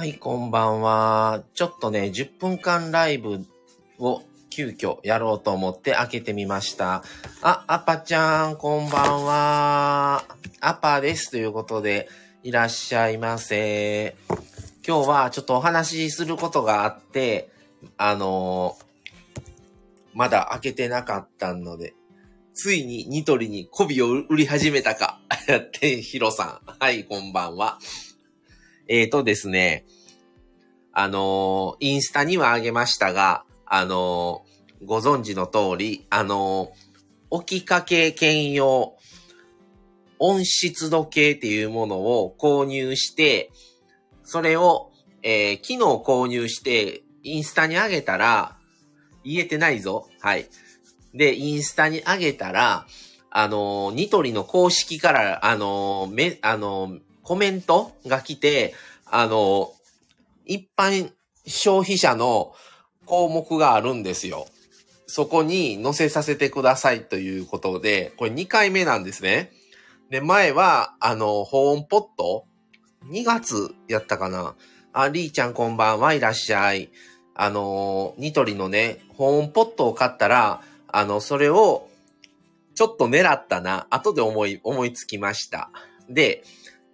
はい、こんばんは。ちょっとね、10分間ライブを急遽やろうと思って開けてみました。あ、アパちゃん、こんばんは。アパです。ということで、いらっしゃいませ。今日はちょっとお話しすることがあって、あのーまだ開けてなかったので、ついにニトリに媚びを売り始めたか。やって、ヒロさん。はい、こんばんは。えーとですね、あのインスタにはあげましたが、あのご存知の通り、あの置きかけ兼用温湿度計っていうものを購入して、それを、えー昨日購入して、インスタに上げたら、言えてないぞ。はい。で、インスタに上げたら、あのーニトリの公式から、あのーめ、あのーコメントが来て、あの一般消費者の項目があるんですよ。そこに載せさせてくださいということで、これ2回目なんですね。で、前は、あの、保温ポット ?2 月やったかなあ、りーちゃんこんばんはいらっしゃい。あの、ニトリのね、保温ポットを買ったら、あの、それを、ちょっと狙ったな。後で思い、思いつきました。で、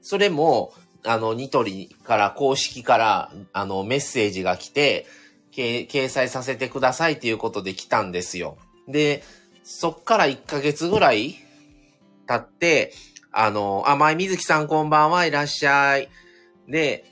それも、あの、ニトリから、公式から、あの、メッセージが来て、掲載させてくださいっていうことで来たんですよ。で、そっから1ヶ月ぐらい経って、あの、あ、前みずきさんこんばんはいらっしゃい。で、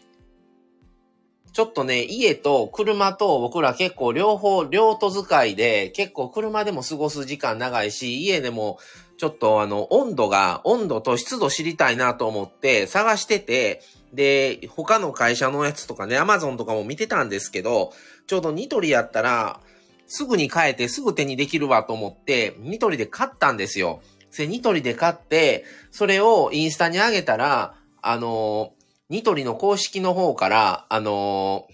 ちょっとね、家と車と僕ら結構両方、両都使いで、結構車でも過ごす時間長いし、家でもちょっとあの、温度が、温度と湿度知りたいなと思って探してて、で、他の会社のやつとかね、アマゾンとかも見てたんですけど、ちょうどニトリやったら、すぐに買えてすぐ手にできるわと思って、ニトリで買ったんですよ。で、ニトリで買って、それをインスタに上げたら、あのニトリの公式の方から、あの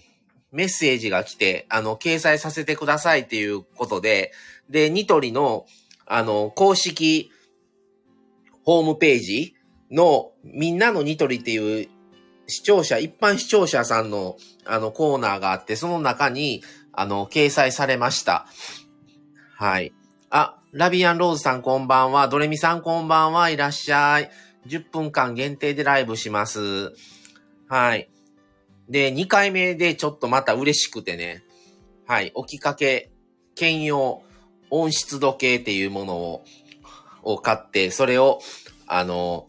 メッセージが来て、あの、掲載させてくださいっていうことで、で、ニトリの、あの、公式ホームページの、みんなのニトリっていう視聴者、一般視聴者さんの、あの、コーナーがあって、その中に、あの、掲載されました。はい。あ、ラビアンローズさんこんばんは。ドレミさんこんばんはいらっしゃい。10分間限定でライブします。はい。で、2回目でちょっとまた嬉しくてね。はい。置きかけ、兼用、温湿度計っていうものを、を買って、それを、あの、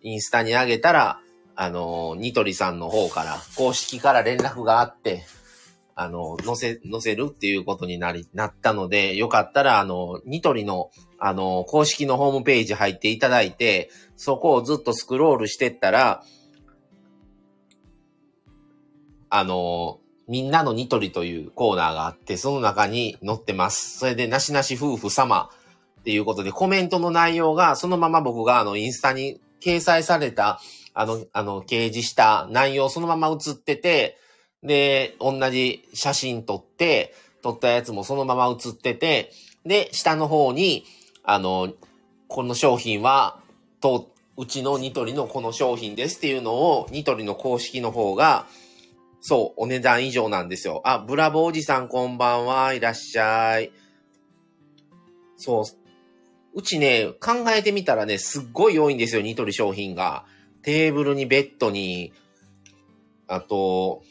インスタに上げたら、あの、ニトリさんの方から、公式から連絡があって、あの、載せ、載せるっていうことになり、なったので、よかったら、あの、ニトリの、あの、公式のホームページ入っていただいて、そこをずっとスクロールしてったら、あの、みんなのニトリというコーナーがあって、その中に載ってます。それで、なしなし夫婦様っていうことで、コメントの内容が、そのまま僕があの、インスタに掲載された、あの、あの、掲示した内容そのまま映ってて、で、同じ写真撮って、撮ったやつもそのまま写ってて、で、下の方に、あの、この商品は、と、うちのニトリのこの商品ですっていうのを、ニトリの公式の方が、そう、お値段以上なんですよ。あ、ブラボーおじさんこんばんは、いらっしゃい。そう。うちね、考えてみたらね、すっごい多いんですよ、ニトリ商品が。テーブルにベッドに、あと、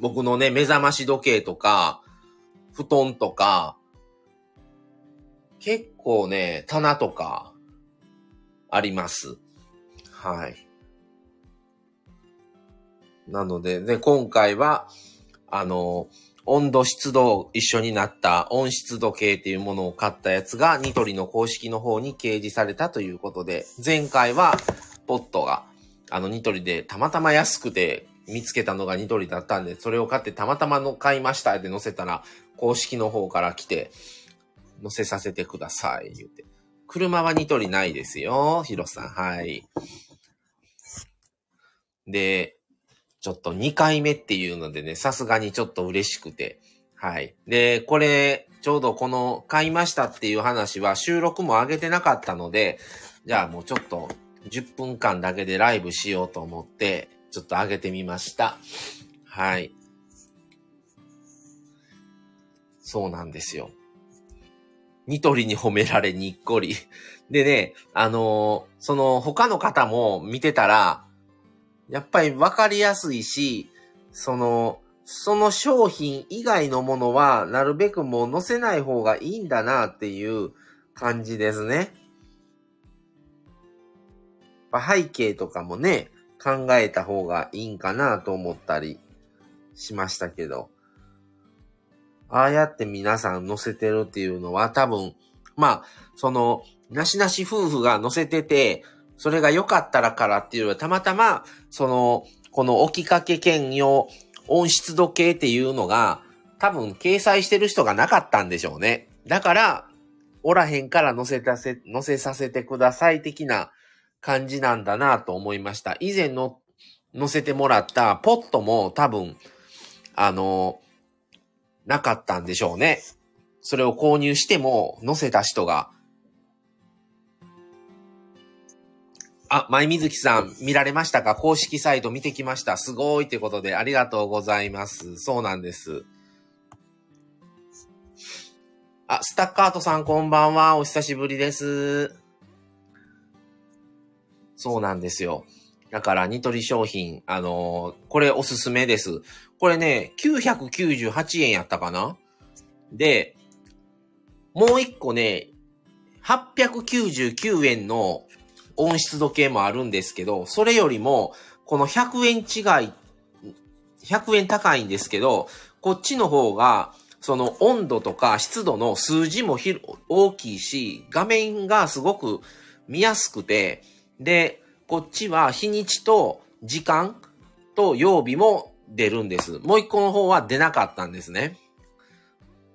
僕のね、目覚まし時計とか、布団とか、結構ね、棚とか、あります。はい。なので、で、今回は、あの、温度湿度一緒になった温湿度計っていうものを買ったやつがニトリの公式の方に掲示されたということで、前回はポットが、あのニトリでたまたま安くて見つけたのがニトリだったんで、それを買ってたまたまの買いましたって載せたら、公式の方から来て、載せさせてください、言うて。車はニトリないですよ、ヒロさん。はい。で、ちょっと2回目っていうのでね、さすがにちょっと嬉しくて。はい。で、これ、ちょうどこの買いましたっていう話は収録も上げてなかったので、じゃあもうちょっと10分間だけでライブしようと思って、ちょっと上げてみました。はい。そうなんですよ。ニトリに褒められにっこり。でね、あのー、その他の方も見てたら、やっぱりわかりやすいし、その、その商品以外のものは、なるべくもう載せない方がいいんだなっていう感じですね。背景とかもね、考えた方がいいんかなと思ったりしましたけど。ああやって皆さん載せてるっていうのは多分、まあ、その、なしなし夫婦が載せてて、それが良かったらからっていうのはたまたま、その、この置きかけ兼用温湿度計っていうのが、多分掲載してる人がなかったんでしょうね。だから、おらへんから載せたせ、載せさせてください的な感じなんだなと思いました。以前の載せてもらったポットも多分、あの、なかったんでしょうね。それを購入しても載せた人があ、前水木さん、見られましたか？公式サイト見てきました。すごいってことで、ありがとうございます。そうなんです。あ、スタッカートさんこんばんは。お久しぶりです。そうなんですよ。だから、ニトリ商品、あのー、これおすすめです。これね、998円やったかな？で、もう一個ね、899円の温湿度計もあるんですけど、それよりも、この100円違い、100円高いんですけど、こっちの方が、その温度とか湿度の数字も大きいし、画面がすごく見やすくて、で、こっちは日にちと時間と曜日も出るんです。もう一個の方は出なかったんですね。